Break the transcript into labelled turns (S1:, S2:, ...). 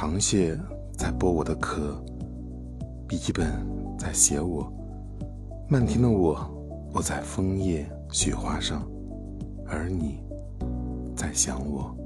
S1: 螃蟹在剥我的壳笔记本在写我漫天的我落在枫叶雪花上而你在想我。